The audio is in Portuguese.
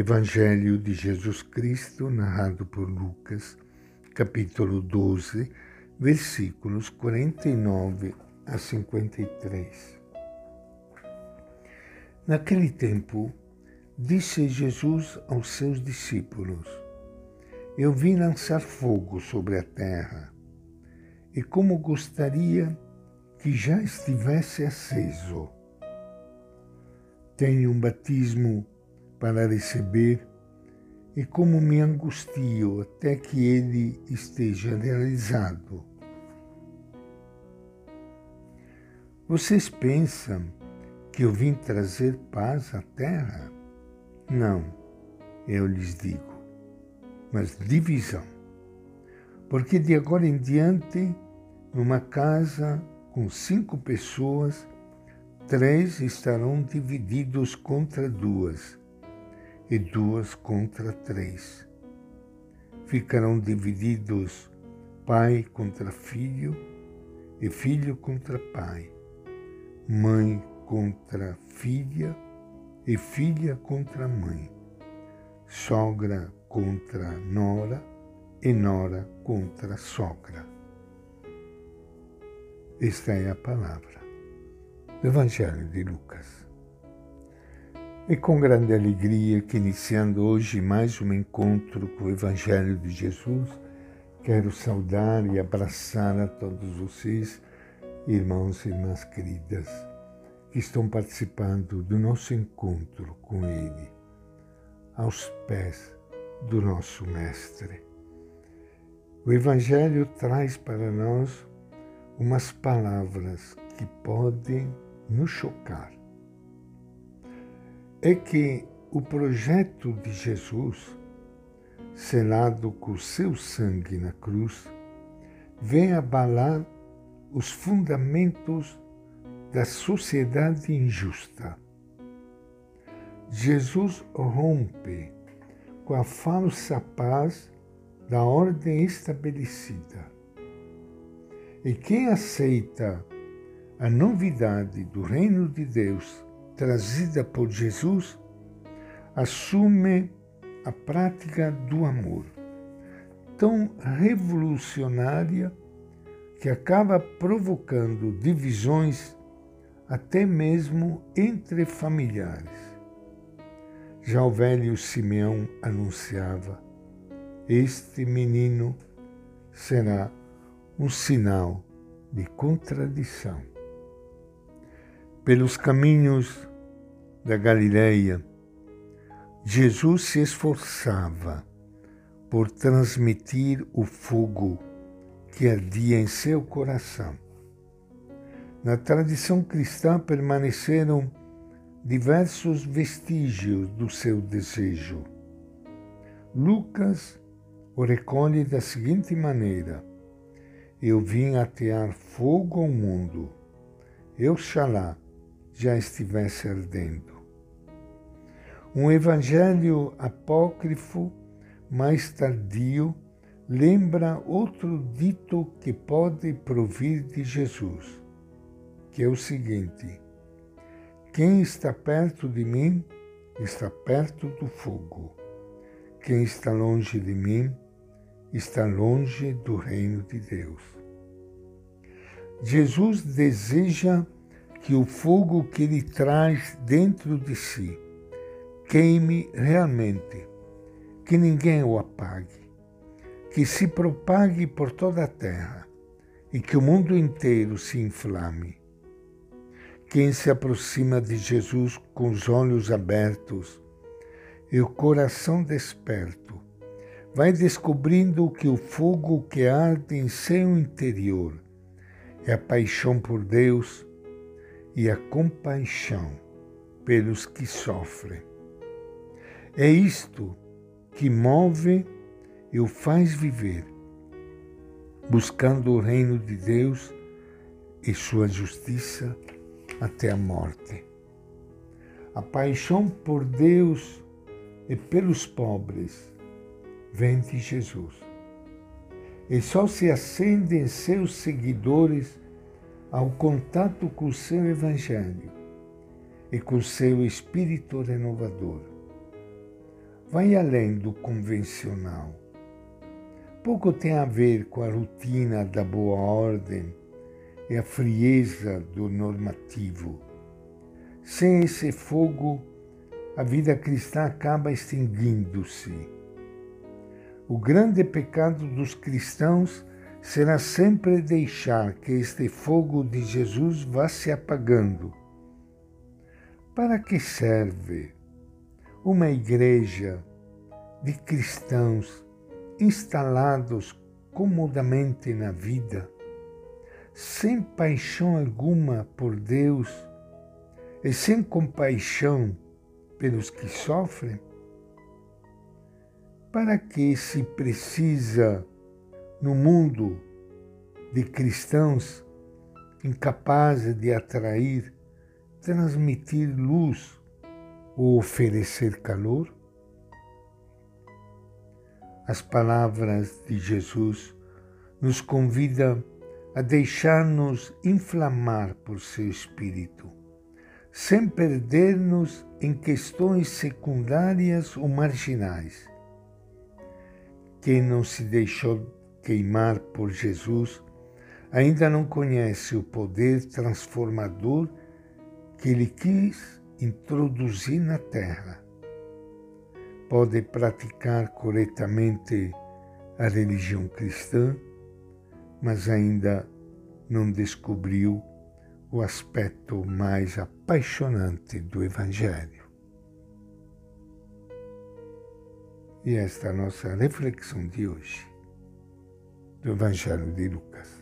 Evangelho de Jesus Cristo, narrado por Lucas, capítulo 12, versículos 49 a 53. Naquele tempo, disse Jesus aos seus discípulos: Eu vim lançar fogo sobre a terra, e como gostaria que já estivesse aceso. Tenho um batismo para receber e como me angustio até que ele esteja realizado. Vocês pensam que eu vim trazer paz à terra? Não, eu lhes digo, mas divisão. Porque de agora em diante, numa casa com cinco pessoas, três estarão divididos contra duas e duas contra três. Ficarão divididos pai contra filho e filho contra pai, mãe contra filha e filha contra mãe, sogra contra nora e nora contra sogra. Esta é a palavra do Evangelho de Lucas. É com grande alegria que, iniciando hoje mais um encontro com o Evangelho de Jesus, quero saudar e abraçar a todos vocês, irmãos e irmãs queridas, que estão participando do nosso encontro com Ele, aos pés do nosso Mestre. O Evangelho traz para nós umas palavras que podem nos chocar é que o projeto de Jesus, selado com seu sangue na cruz, vem abalar os fundamentos da sociedade injusta. Jesus rompe com a falsa paz da ordem estabelecida. E quem aceita a novidade do reino de Deus trazida por Jesus, assume a prática do amor, tão revolucionária que acaba provocando divisões até mesmo entre familiares. Já o velho Simeão anunciava: Este menino será um sinal de contradição. Pelos caminhos da Galileia, Jesus se esforçava por transmitir o fogo que ardia em seu coração. Na tradição cristã permaneceram diversos vestígios do seu desejo. Lucas o recolhe da seguinte maneira: Eu vim atear fogo ao mundo. Eu, Xalá, já estivesse ardendo. Um evangelho apócrifo mais tardio lembra outro dito que pode provir de Jesus, que é o seguinte: Quem está perto de mim está perto do fogo. Quem está longe de mim está longe do reino de Deus. Jesus deseja que o fogo que ele traz dentro de si queime realmente, que ninguém o apague, que se propague por toda a terra e que o mundo inteiro se inflame. Quem se aproxima de Jesus com os olhos abertos e o coração desperto, vai descobrindo que o fogo que arde em seu interior é a paixão por Deus e a compaixão pelos que sofrem. É isto que move e o faz viver, buscando o reino de Deus e sua justiça até a morte. A paixão por Deus e pelos pobres vem de Jesus. E só se acende em seus seguidores ao contato com o seu Evangelho e com o seu Espírito renovador. Vai além do convencional. Pouco tem a ver com a rotina da boa ordem e a frieza do normativo. Sem esse fogo, a vida cristã acaba extinguindo-se. O grande pecado dos cristãos será sempre deixar que este fogo de Jesus vá se apagando. Para que serve uma igreja de cristãos instalados comodamente na vida, sem paixão alguma por Deus e sem compaixão pelos que sofrem? Para que se precisa no mundo de cristãos incapazes de atrair, transmitir luz ou oferecer calor? As palavras de Jesus nos convidam a deixar-nos inflamar por seu Espírito, sem perder-nos em questões secundárias ou marginais. Quem não se deixou queimar por Jesus, ainda não conhece o poder transformador que ele quis introduzir na terra. Pode praticar corretamente a religião cristã, mas ainda não descobriu o aspecto mais apaixonante do Evangelho. E esta é a nossa reflexão de hoje do Evangelho de Lucas.